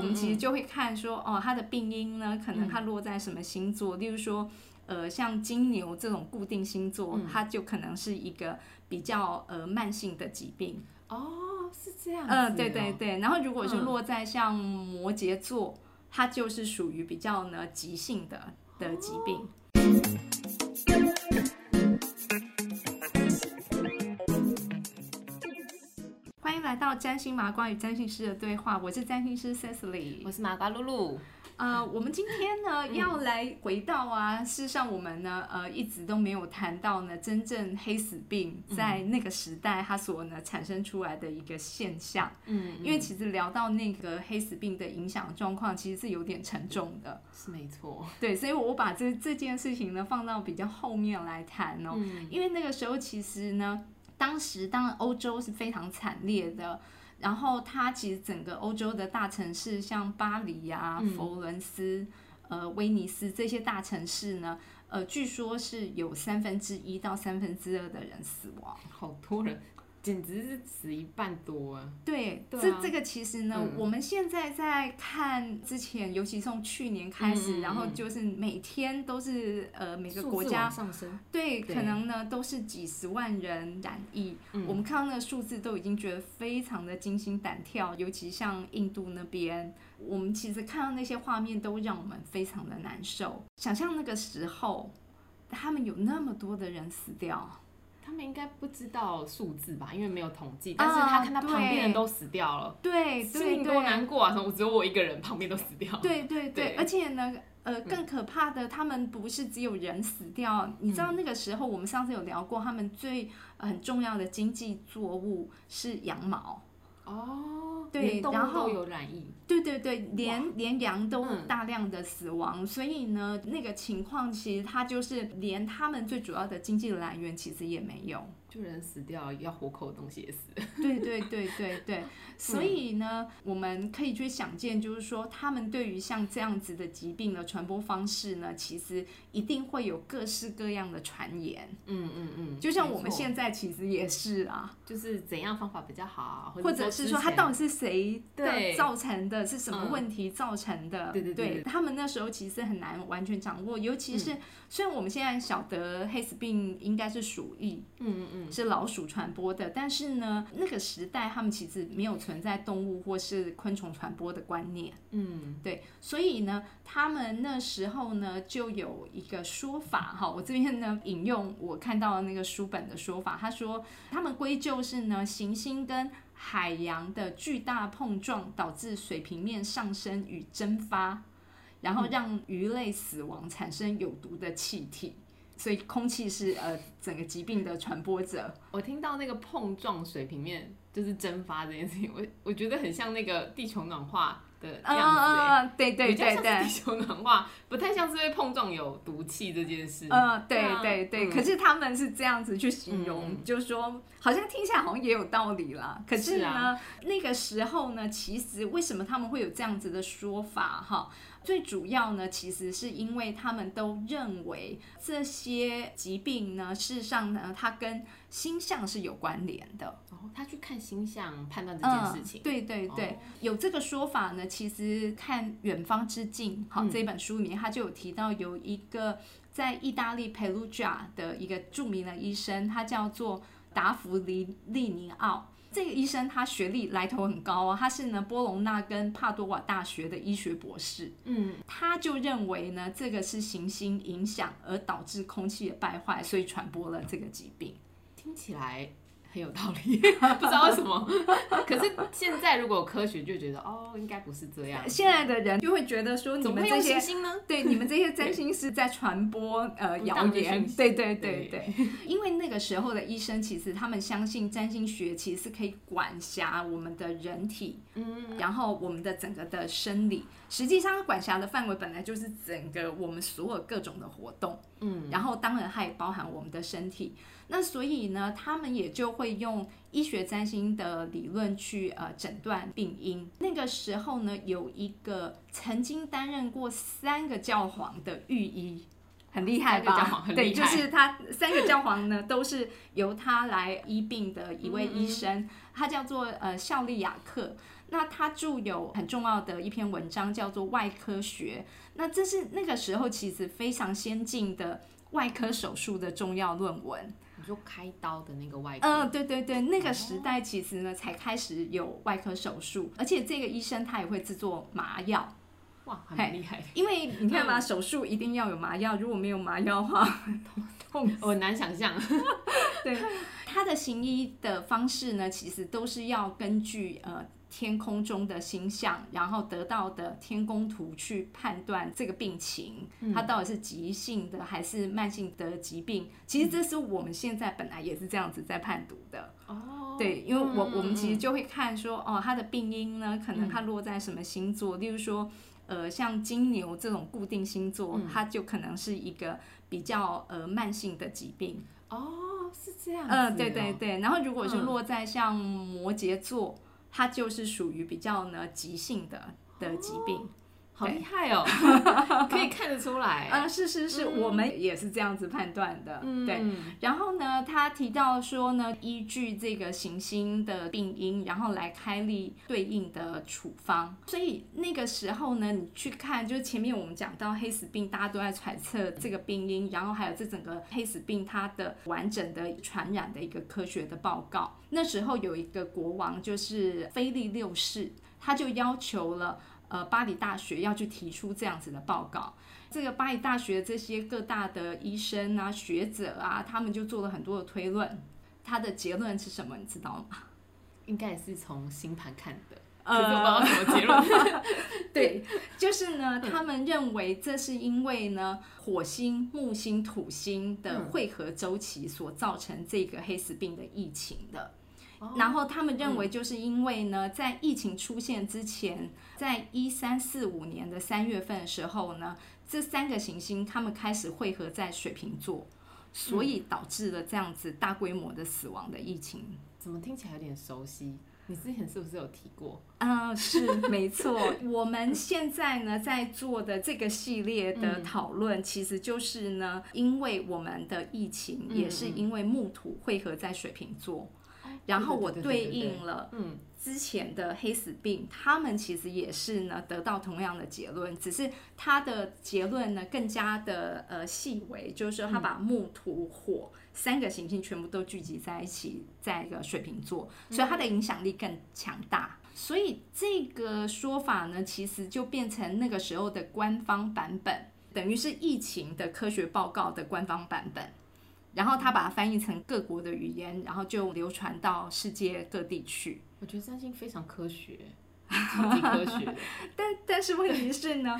我们其实就会看说，哦，它的病因呢，可能它落在什么星座，例如说，呃，像金牛这种固定星座，它就可能是一个比较呃慢性的疾病。哦，是这样。嗯，对对对。然后如果是落在像摩羯座，它就是属于比较呢急性的的疾病。欢到占星麻瓜与占星师的对话，我是占星师 Cecily，我是麻瓜露露。呃，我们今天呢要来回到啊，事实上我们呢呃一直都没有谈到呢真正黑死病在那个时代它所呢产生出来的一个现象。嗯，因为其实聊到那个黑死病的影响状况，其实是有点沉重的。是没错。对，所以我把这这件事情呢放到比较后面来谈哦。嗯。因为那个时候其实呢，当时当然欧洲是非常惨烈的。然后它其实整个欧洲的大城市，像巴黎呀、佛罗伦斯、呃威尼斯这些大城市呢，呃，据说是有三分之一到三分之二的人死亡，好多人。简直是死一半多啊！对，这这个其实呢，我们现在在看之前，尤其从去年开始，然后就是每天都是呃每个国家上升，对，可能呢都是几十万人染疫。我们看到那个数字都已经觉得非常的惊心胆跳，尤其像印度那边，我们其实看到那些画面都让我们非常的难受。想象那个时候，他们有那么多的人死掉。他们应该不知道数字吧，因为没有统计。但是他看他旁边人都死掉了，对，心里多难过啊！什么只有我一个人，旁边都死掉。对对对，而且呢，呃，更可怕的，他们不是只有人死掉。你知道那个时候，我们上次有聊过，他们最很重要的经济作物是羊毛。哦，对，然后有染疫，对对对，连连羊都大量的死亡，所以呢，那个情况其实它就是连他们最主要的经济来源其实也没有。就人死掉，要活口的东西也死。对对对对对，所以呢，我们可以去想见，就是说，他们对于像这样子的疾病的传播方式呢，其实一定会有各式各样的传言。嗯嗯嗯，就像我们现在其实也是啊，就是怎样方法比较好，或者是说他到底是谁的造成的，是什么问题造成的？对对对，他们那时候其实很难完全掌握，尤其是虽然我们现在晓得黑死病应该是鼠疫。嗯嗯嗯。是老鼠传播的，但是呢，那个时代他们其实没有存在动物或是昆虫传播的观念。嗯，对，所以呢，他们那时候呢就有一个说法哈，我这边呢引用我看到的那个书本的说法，他说他们归咎是呢行星跟海洋的巨大碰撞导致水平面上升与蒸发，然后让鱼类死亡，产生有毒的气体。所以空气是呃整个疾病的传播者。我听到那个碰撞水平面就是蒸发这件事情，我我觉得很像那个地球暖化的样子。嗯对对对对，地球暖化不太像是被碰撞有毒气这件事。嗯，对对对。可是他们是这样子去形容，就是说好像听起来好像也有道理啦。可是呢，那个时候呢，其实为什么他们会有这样子的说法？哈。最主要呢，其实是因为他们都认为这些疾病呢，事实上呢，它跟星象是有关联的。哦，他去看星象判断这件事情。对对对，有这个说法呢。其实看《远方之境》好这本书里面，他就有提到有一个在意大利佩鲁贾的一个著名的医生，他叫做达芙里利尼奥。这个医生他学历来头很高啊，他是呢波隆纳跟帕多瓦大学的医学博士。嗯，他就认为呢，这个是行星影响而导致空气的败坏，所以传播了这个疾病。听起来。很有道理，不知道为什么。可是现在如果科学就觉得哦，应该不是这样。现在的人就会觉得说，你们这些呢？对，你们这些占星师在传播呃谣言。对对对对。因为那个时候的医生其实他们相信占星学其实是可以管辖我们的人体，嗯，然后我们的整个的生理。实际上管辖的范围本来就是整个我们所有各种的活动，嗯，然后当然它也包含我们的身体。那所以呢，他们也就会用医学占星的理论去呃诊断病因。那个时候呢，有一个曾经担任过三个教皇的御医，很厉害吧对，就是他三个教皇呢，都是由他来医病的一位嗯医生，他叫做呃效利亚克。那他著有很重要的一篇文章，叫做《外科学》。那这是那个时候其实非常先进的外科手术的重要论文。你说开刀的那个外科，嗯，对对对，那个时代其实呢才开始有外科手术，而且这个医生他也会制作麻药，哇，很厉害。因为你看嘛，手术一定要有麻药，如果没有麻药的话，痛我很难想象，对，他的行医的方式呢，其实都是要根据呃天空中的星象，然后得到的天宫图去判断这个病情，它到底是急性的还是慢性的疾病。其实这是我们现在本来也是这样子在判读的。哦，对，因为我嗯我们其实嗯就会看说，哦，它的病因呢，可能它落在什么星座，例如说。呃，像金牛这种固定星座，嗯它就可能是一个比较呃慢性的疾病。哦，是这样子、嗯，对对，对。然后如果是嗯落在像摩羯座，它就是属于比较呢急性的的疾病。好厉害哦，可以看得出来。啊、是是是，嗯我们也是这样子判断的。嗯，对。然后呢，他提到说呢，依据这个行星的病因，然后来开立对应的处方。所以那个时候呢，你去看，就是前面我们讲到黑死病，大家都在揣测这个病因，然后还有这整个黑死病它的完整的传染的一个科学的报告。那时候有一个国王就是菲利六世，他就要求了。呃，巴黎大学要去提出这样子的报告，这个巴黎大学这些各大的医生啊、学者啊，他们就做了很多的推论。他的结论是什么？你知道吗？应该也是从星盘看的，呃可是我不知道什么结论。对，就是呢，他们认为这是因为呢，火星、木星、土星的汇合周期所造成这个黑死病的疫情的。然后他们认为，就是因为呢，在疫情出现之前，在一三四五年的三月份的时候呢，这三个行星他们开始汇合在水瓶座，所以导致了这样子大规模的死亡的疫情。怎么听起来有点熟悉？你之前是不是有提过？嗯，是没错。我们现在呢在做的这个系列的讨论，其实就是呢，因为我们的疫情嗯也是因为木土汇合在水瓶座，然后我对应了嗯之前的黑死病，他们其实也是呢得到同样的结论，只是他的结论呢更加的呃细微，就是说他把木土火三个行星全部都聚集在一起，在一个水瓶座，所以他的影响力更强大。所以这个说法呢，其实就变成那个时候的官方版本，等于是疫情的科学报告的官方版本。然后他把它翻译成各国的语言，然后就流传到世界各地去。我觉得占星非常科学，超级科学。但但是问题是呢，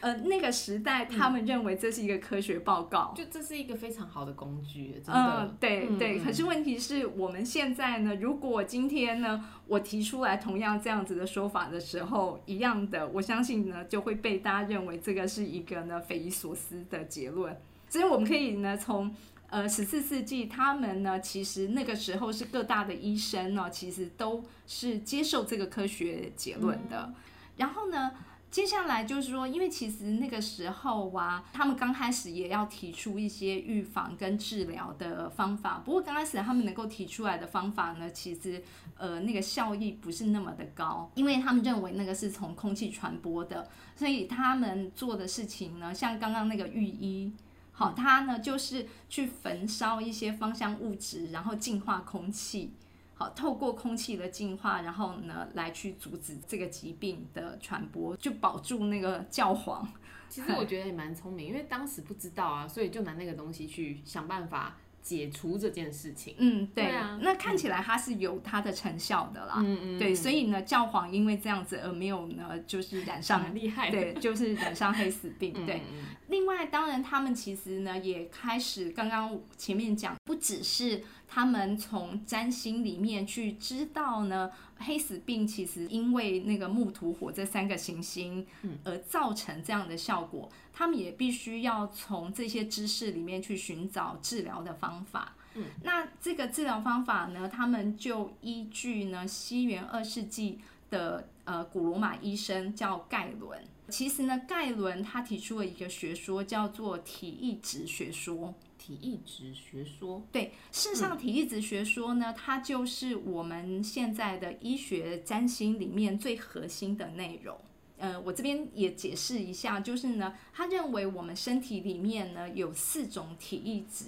呃，那个时代他们认为这是一个科学报告。就这是一个非常好的工具，真嗯的。，嗯对对。嗯可是问题是我们现在呢，如果今天呢，我提出来同样这样子的说法的时候，一样的，我相信呢，就会被大家认为这个是一个呢匪夷所思的结论。所以我们可以呢从。呃，十四世纪，他们呢，其实那个时候是各大的医生呢，其实都是接受这个科学结论的。然后呢，接下来就是说，因为其实那个时候啊，他们刚开始也要提出一些预防跟治疗的方法。不过刚开始他们能够提出来的方法呢，其实呃那个效益不是那么的高，因为他们认为那个是从空气传播的，所以他们做的事情呢，像刚刚那个浴衣。好，它呢就是去焚烧一些芳香物质，然后净化空气。好，透过空气的净化，然后呢来去阻止这个疾病的传播，就保住那个教皇。其实我觉得也蛮聪明，因为当时不知道啊，所以就拿那个东西去想办法解除这件事情。嗯，对。对啊那看起来它是有它的成效的啦。嗯嗯，对，所以呢，教皇因为这样子而没有呢，就是染上很厉害的。对，就是染上黑死病。嗯对，，另外，当然他们其实呢也开始，刚刚前面讲，不只是他们从占星里面去知道呢，黑死病其实因为那个木土火这三个行星，而造成这样的效果，他们也必须要从这些知识里面去寻找治疗的方法。嗯，那这个治疗方法呢，他们就依据呢西元二世纪。的呃古罗马医生叫盖伦。其实呢，盖伦他提出了一个学说，叫做体液质学说。体育值学说，对，事实上，体育值学说呢，它就是我们现在的医学占星里面最核心的内容。呃，我这边也解释一下，就是呢，他认为我们身体里面呢有四种体液值，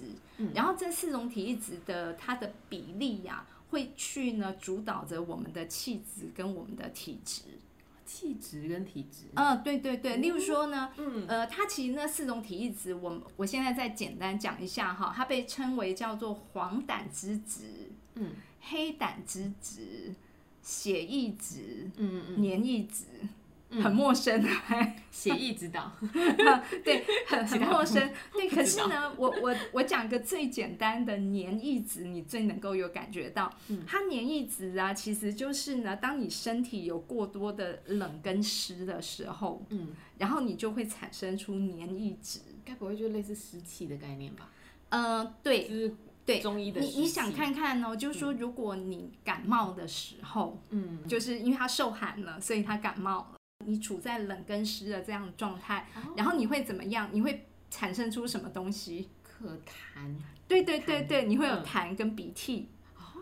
然后这四种体液值的它的比例呀，会去呢主导着我们的气质跟我们的体质。气质跟体质，嗯，对对对，例如说呢，嗯，呃，它其实那四种体液质，我我现在再简单讲一下哈，它被称为叫做黄胆之质，嗯，黑胆之质，血液质，嗯嗯，黏液质。很陌生，协议指导，对，很 很陌生，对。可是呢，我我我讲个最简单的黏液值，你最能够有感觉到，嗯。它黏液值啊，其实就是呢，当你身体有过多的冷跟湿的时候，嗯，然后你就会产生出黏液值，该不会就类似湿气的概念吧？嗯，对，就是对。中医的。你你想看看哦，就是说，如果你感冒的时候，嗯，就是因为它受寒了，所以它感冒了。你处在冷跟湿的这样的状态，然后你会怎么样？你会产生出什么东西？可痰。对对对对，你会有痰跟鼻涕。哦，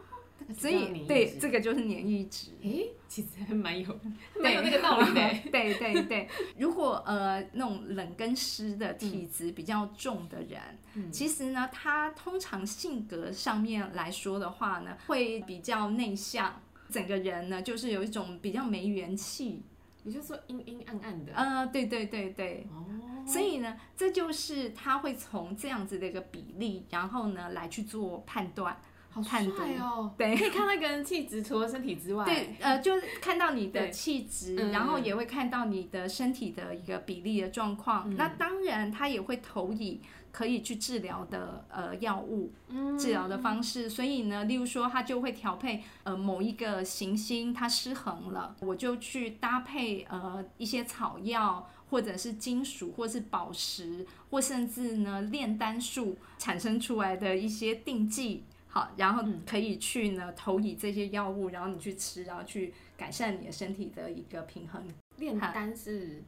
所以对这个就是黏液质。诶，其实还蛮有 蛮有那个道理的。对 对对，如果呃那种冷跟湿的体质比较重的人，其实呢，他通常性格上面来说的话呢，会比较内向，整个人呢就是有一种比较没元气。你就说阴阴暗暗的，呃，对对对对，哦，所以呢，这就是他会从这样子的一个比例，然后呢来去做判断，好帅哦，对，可以看到一个人气质，除了身体之外，对，呃，就是看到你的气质，然后也会看到你的身体的一个比例的状况，那当然他也会投以。可以去治疗的呃药物，治疗的方式，所以呢，例如说，它就会调配呃某一个行星它失衡了，我就去搭配呃一些草药，或者是金属，或是宝石，或甚至呢炼丹术产生出来的一些定剂，好，然后可以去呢投以这些药物，然后你去吃，然后去改善你的身体的一个平衡。炼丹是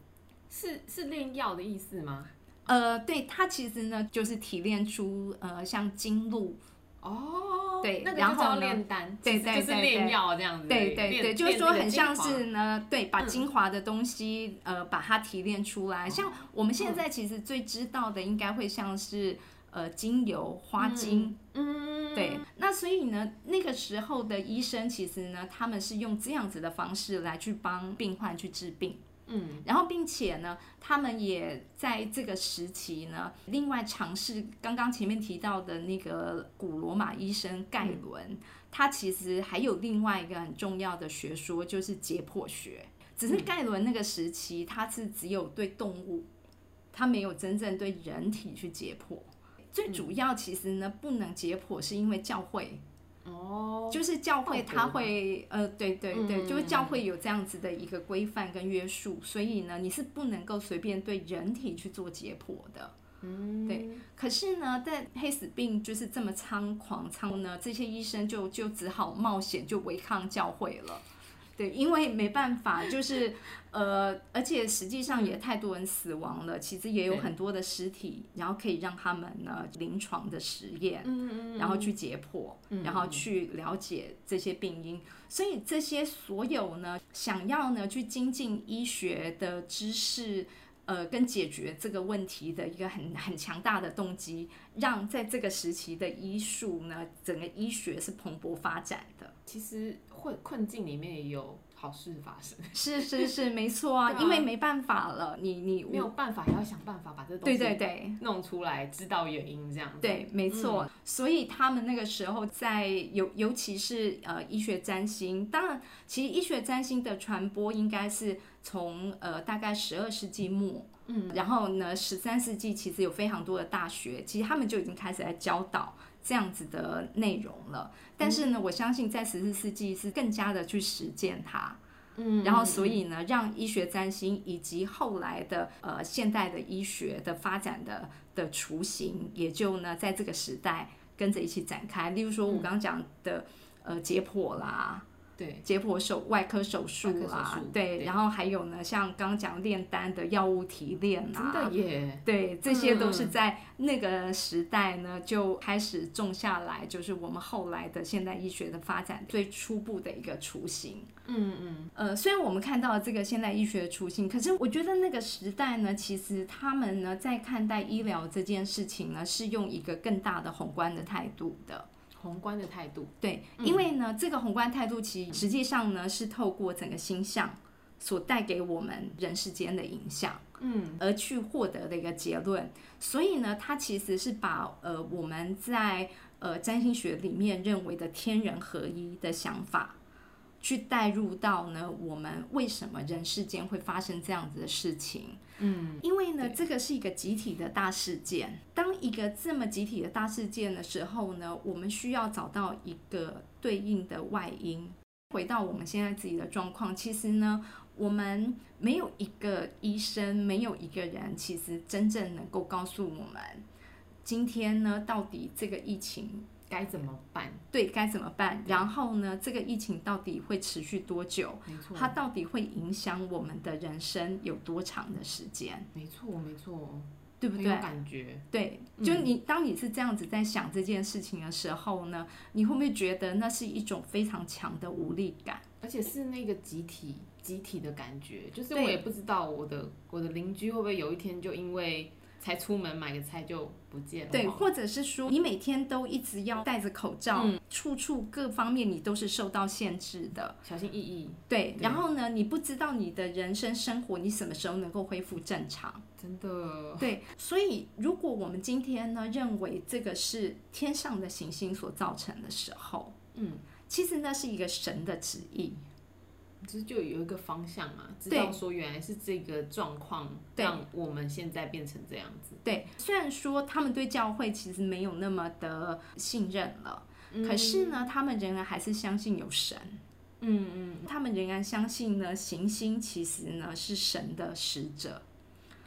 是是炼药的意思吗？呃，对，它其实呢，就是提炼出呃，像精露哦，对，那个叫炼丹，对对对，就是炼药这样子，对对对，就是说很像是呢，对，把精华的东西呃，把它提炼出来。像我们现在其实最知道的，应该会像是呃，精油、花精，嗯，对。那所以呢，那个时候的医生其实呢，他们是用这样子的方式来去帮病患去治病。嗯，然后并且呢，他们也在这个时期呢，另外尝试刚刚前面提到的那个古罗马医生盖伦，他其实还有另外一个很重要的学说，就是解剖学。只是盖伦那个时期，他是只有对动物，他没有真正对人体去解剖。最主要其实呢，不能解剖，是因为教会。哦，就是教会他会，呃，对对对，就是教会有这样子的一个规范跟约束，所以呢，你是不能够随便对人体去做解剖的。嗯，对。可是呢，在黑死病就是这么猖狂，猖呢，这些医生就就只好冒险就违抗教会了。对，因为没办法，就是，呃，而且实际上也太多人死亡了，其实也有很多的尸体，然后可以让他们呢临床的实验，然后去解剖，然后去了解这些病因，所以这些所有呢，想要呢去精进医学的知识。呃，跟解决这个问题的一个很很强大的动机，让在这个时期的医术呢，整个医学是蓬勃发展的。其实困困境里面也有好事发生。是是是，没错 啊，因为没办法了，你你没有办法，也要想办法把这东西对对对弄出来，知道原因这样。对，没错。所以他们那个时候在尤尤其是呃医学占星，当然其实医学占星的传播应该是。从呃大概十二世纪末，嗯，然后呢十三世纪其实有非常多的大学，其实他们就已经开始在教导这样子的内容了。但是呢，我相信在十四世纪是更加的去实践它，嗯，然后所以呢，让医学占星以及后来的呃现代的医学的发展的的雏形，也就呢在这个时代跟着一起展开。例如说我刚刚讲的呃解剖啦。对，解剖手外科手术外科啦手术，对，对然后还有呢，像刚刚讲炼丹的药物提炼真啊，的耶，对，这些都是嗯在那个时代呢就开始种下来，就是我们后来的现代医学的发展最初步的一个雏形。嗯嗯，呃，虽然我们看到了这个现代医学的雏形，可是我觉得那个时代呢，其实他们呢在看待医疗这件事情呢，是用一个更大的宏观的态度的。宏观的态度，对，因为呢，这个宏观态度其实实际上呢是透过整个星象所带给我们人世间的影响。嗯而去获得的一个结论。所以呢，它其实是把呃我们在呃占星学里面认为的天人合一的想法，去带入到呢我们为什么人世间会发生这样子的事情。嗯，因为呢，这个是一个集体的大事件。当一个这么集体的大事件的时候呢，我们需要找到一个对应的外因。回到我们现在自己的状况，其实呢，我们没有一个医生，没有一个人，其实真正能够告诉我们，今天呢，到底这个疫情该怎么办？对该怎么办？然后呢，这个疫情到底会持续多久？没错，它到底会影响我们的人生有多长的时间？没错没错，对不对？感觉，对，嗯就你当你是这样子在想这件事情的时候呢，你会不会觉得那是一种非常强的无力感？而且是那个集体集体的感觉，就是我也不知道我的我的邻居会不会有一天就因为才出门买个菜就不见了，对，或者是说你每天都一直要戴着口罩，嗯处处各方面你都是受到限制的。小心翼翼，对，对然后呢，你不知道你的人生生活你什么时候能够恢复正常。真的，对，所以如果我们今天呢认为这个是天上的行星所造成的时候，嗯，其实那是一个神的旨意。其实就有一个方向嘛，知对道说原来是这个状况对。让我们现在变成这样子，对，虽然说他们对教会其实没有那么的信任了，嗯。可是呢，他们仍然还是相信有神。嗯嗯，他们仍然相信呢，行星其实呢是神的使者，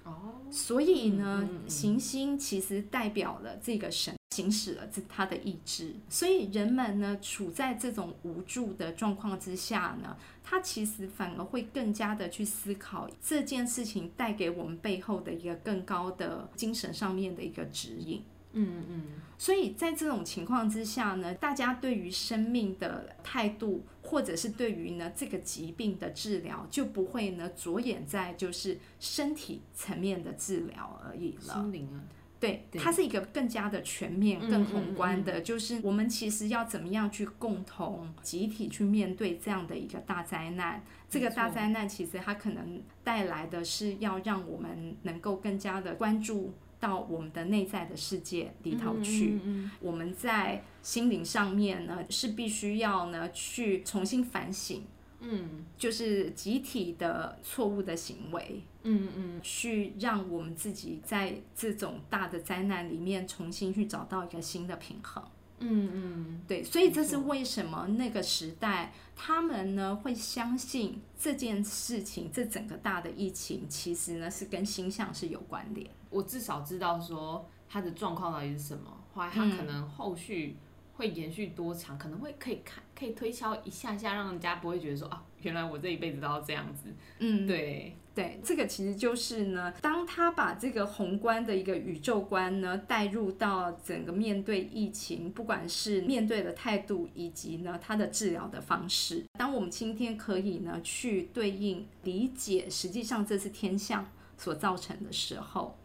哦，所以呢，嗯。嗯嗯行星其实代表了这个神行使了这他的意志，所以人们呢处在这种无助的状况之下呢，他其实反而会更加的去思考这件事情带给我们背后的一个更高的精神上面的一个指引。嗯嗯，所以在这种情况之下呢，大家对于生命的态度，或者是对于呢这个疾病的治疗，就不会呢着眼在就是身体层面的治疗而已了。心灵啊，对，它是一个更加的全面、嗯更宏观的，就是我们其实要怎么样去共同集体去面对这样的一个大灾难。这个大灾难其实它可能带来的是要让我们能够更加的关注到我们的内在的世界里头去。我们在心灵上面呢，是必须要呢去重新反省，嗯。就是集体的错误的行为，嗯嗯。去让我们自己在这种大的灾难里面重新去找到一个新的平衡。嗯嗯，对，所以这是为什么那个时代他们呢会相信这件事情，这整个大的疫情其实呢是跟星象是有关联。我至少知道说他的状况到底是什么，后来他嗯。可能后续会延续多长，可能会可以看可以推敲一下下，让人家不会觉得说啊，原来我这一辈子都要这样子。嗯，对，对，这个其实就是呢，当他把这个宏观的一个宇宙观呢带入到整个面对疫情，不管是面对的态度，以及呢他的治疗的方式，当我们今天可以呢去对应理解，实际上这是天象所造成的时候，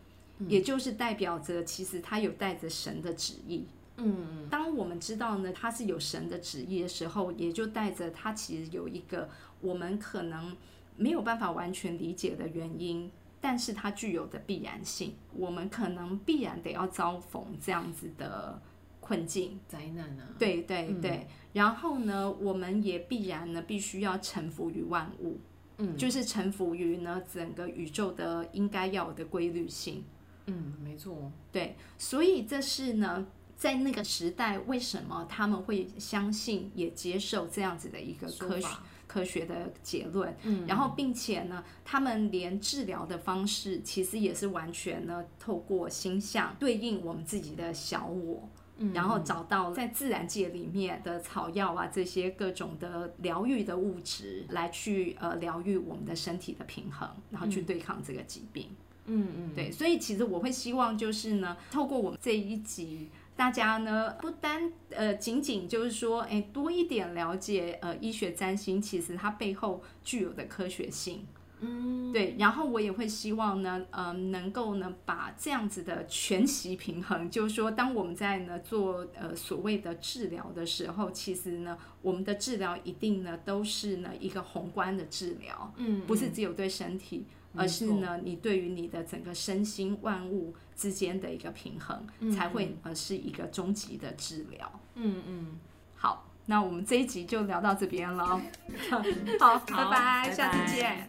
也就是代表着其实他有带着神的旨意。嗯当我们知道呢，它是有神的旨意的时候，也就带着它其实有一个我们可能没有办法完全理解的原因，但是它具有的必然性，我们可能必然得要遭逢这样子的困境。灾难啊，对对对，然后呢，我们也必然呢必须要臣服于万物，嗯就是臣服于呢整个宇宙的应该要有的规律性。嗯，没错，对，所以这是呢，在那个时代，为什么他们会相信也接受这样子的一个科学科学的结论？嗯然后并且呢，他们连治疗的方式其实也是完全呢透过星象对应我们自己的小我。然后找到在自然界里面的草药啊，这些各种的疗愈的物质，来去呃疗愈我们的身体的平衡，然后去对抗这个疾病。嗯嗯，对，所以其实我会希望就是呢，透过我们这一集。大家呢不单呃仅仅就是说，哎，多一点了解呃医学占星，其实它背后具有的科学性，嗯，对。然后我也会希望呢，呃，能够呢把这样子的全息平衡，就是说，当我们在呢做呃所谓的治疗的时候，其实呢我们的治疗一定呢都是呢一个宏观的治疗，嗯，不是只有对身体。而是呢，你对于你的整个身心万物之间的一个平衡，才会呃是一个终极的治疗。嗯嗯，好，那我们这一集就聊到这边了。好，拜拜，下次见。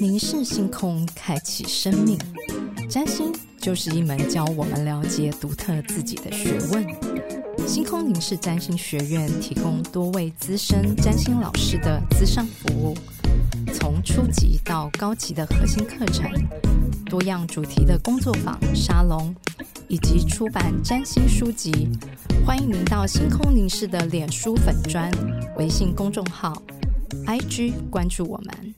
凝视星空，开启生命。占星就是一门教我们了解独特自己的学问。星空凝视占星学院提供多位资深占星老师的资商服务。从初级到高级的核心课程，多样主题的工作坊、沙龙，以及出版占星书籍，欢迎您到星空凝视的脸书粉砖、微信公众号、IG 关注我们。